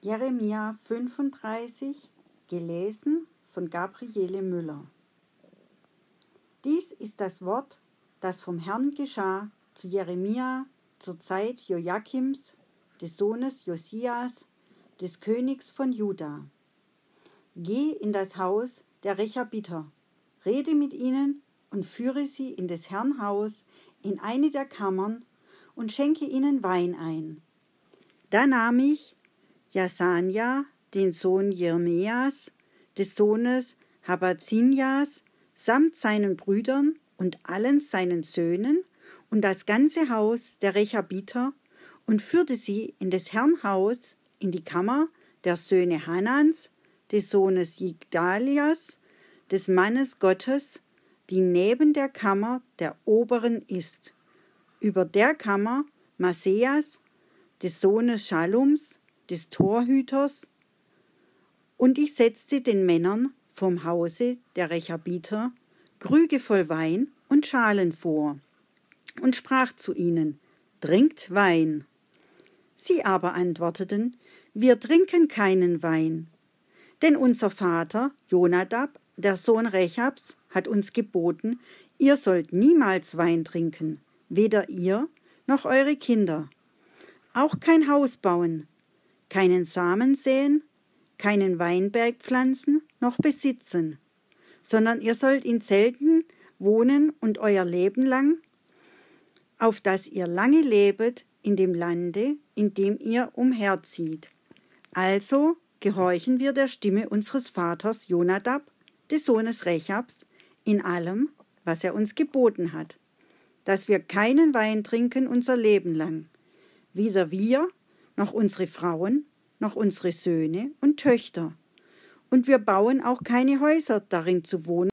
Jeremia 35, gelesen von Gabriele Müller. Dies ist das Wort, das vom Herrn geschah zu Jeremia zur Zeit Joachims, des Sohnes Josias, des Königs von Juda. Geh in das Haus der Rechabiter, rede mit ihnen und führe sie in des Herrn Haus in eine der Kammern und schenke ihnen Wein ein. Da nahm ich Jasania, den Sohn Jeremias, des Sohnes Habazinjas, samt seinen Brüdern und allen seinen Söhnen und das ganze Haus der Rechabiter und führte sie in des Herrn Haus in die Kammer der Söhne Hanans, des Sohnes Jigdalias, des Mannes Gottes, die neben der Kammer der Oberen ist. Über der Kammer Maseas, des Sohnes Schallums, des Torhüters, und ich setzte den Männern vom Hause der Rechabiter Krüge voll Wein und Schalen vor und sprach zu ihnen, Trinkt Wein. Sie aber antworteten, Wir trinken keinen Wein. Denn unser Vater, Jonadab, der Sohn Rechabs, hat uns geboten, ihr sollt niemals Wein trinken, weder ihr noch eure Kinder. Auch kein Haus bauen, keinen Samen säen, keinen Weinberg pflanzen noch besitzen, sondern ihr sollt in Zelten wohnen und euer Leben lang, auf dass ihr lange lebet in dem Lande, in dem ihr umherzieht. Also gehorchen wir der Stimme unseres Vaters Jonadab, des Sohnes Rechabs, in allem, was er uns geboten hat, dass wir keinen Wein trinken unser Leben lang, weder wir noch unsere Frauen, noch unsere Söhne und Töchter. Und wir bauen auch keine Häuser darin zu wohnen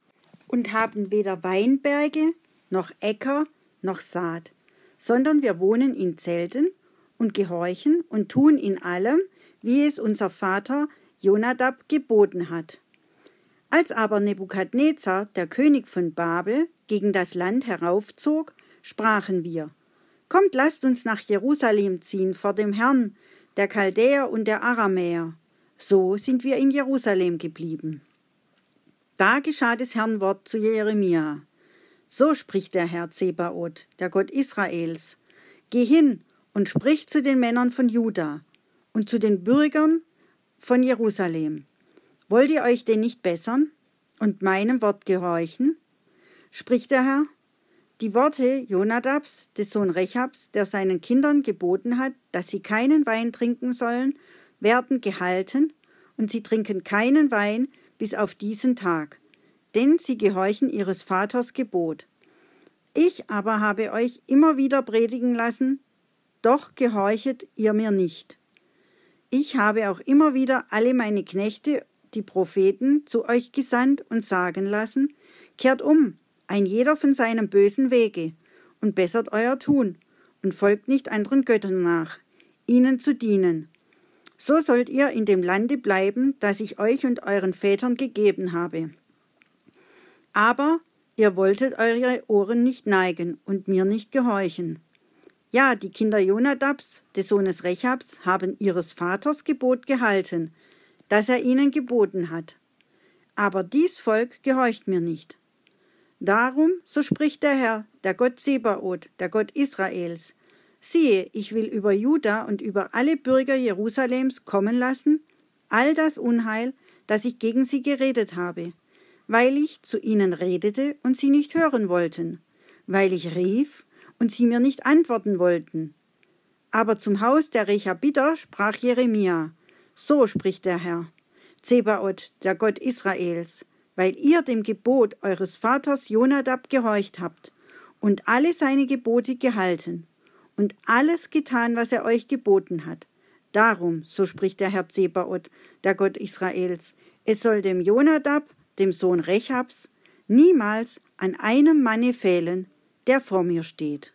und haben weder Weinberge noch Äcker noch Saat, sondern wir wohnen in Zelten und gehorchen und tun in allem, wie es unser Vater Jonadab geboten hat. Als aber Nebukadnezar, der König von Babel, gegen das Land heraufzog, sprachen wir, Kommt, lasst uns nach Jerusalem ziehen vor dem Herrn, der Chaldäer und der Aramäer. So sind wir in Jerusalem geblieben. Da geschah des Herrn Wort zu Jeremia. So spricht der Herr Zebaoth, der Gott Israels. Geh hin und sprich zu den Männern von Juda und zu den Bürgern von Jerusalem. Wollt ihr euch denn nicht bessern und meinem Wort gehorchen? Spricht der Herr. Die Worte Jonadabs, des Sohn Rechabs, der seinen Kindern geboten hat, dass sie keinen Wein trinken sollen, werden gehalten, und sie trinken keinen Wein bis auf diesen Tag, denn sie gehorchen ihres Vaters Gebot. Ich aber habe euch immer wieder predigen lassen, doch gehorchet ihr mir nicht. Ich habe auch immer wieder alle meine Knechte, die Propheten, zu euch gesandt und sagen lassen, kehrt um, ein jeder von seinem bösen Wege, und bessert euer Tun, und folgt nicht anderen Göttern nach, ihnen zu dienen. So sollt ihr in dem Lande bleiben, das ich euch und euren Vätern gegeben habe. Aber ihr wolltet eure Ohren nicht neigen und mir nicht gehorchen. Ja, die Kinder Jonadabs, des Sohnes Rechabs, haben ihres Vaters Gebot gehalten, das er ihnen geboten hat. Aber dies Volk gehorcht mir nicht. Darum, so spricht der Herr, der Gott Sebaoth, der Gott Israels, siehe, ich will über Juda und über alle Bürger Jerusalems kommen lassen, all das Unheil, das ich gegen sie geredet habe, weil ich zu ihnen redete und sie nicht hören wollten, weil ich rief und sie mir nicht antworten wollten. Aber zum Haus der Rechabiter sprach Jeremia, so spricht der Herr, Zebaoth, der Gott Israels, weil ihr dem Gebot eures Vaters Jonadab gehorcht habt und alle seine Gebote gehalten und alles getan, was er euch geboten hat. Darum, so spricht der Herr Zebaoth, der Gott Israels, es soll dem Jonadab, dem Sohn Rechabs, niemals an einem Manne fehlen, der vor mir steht.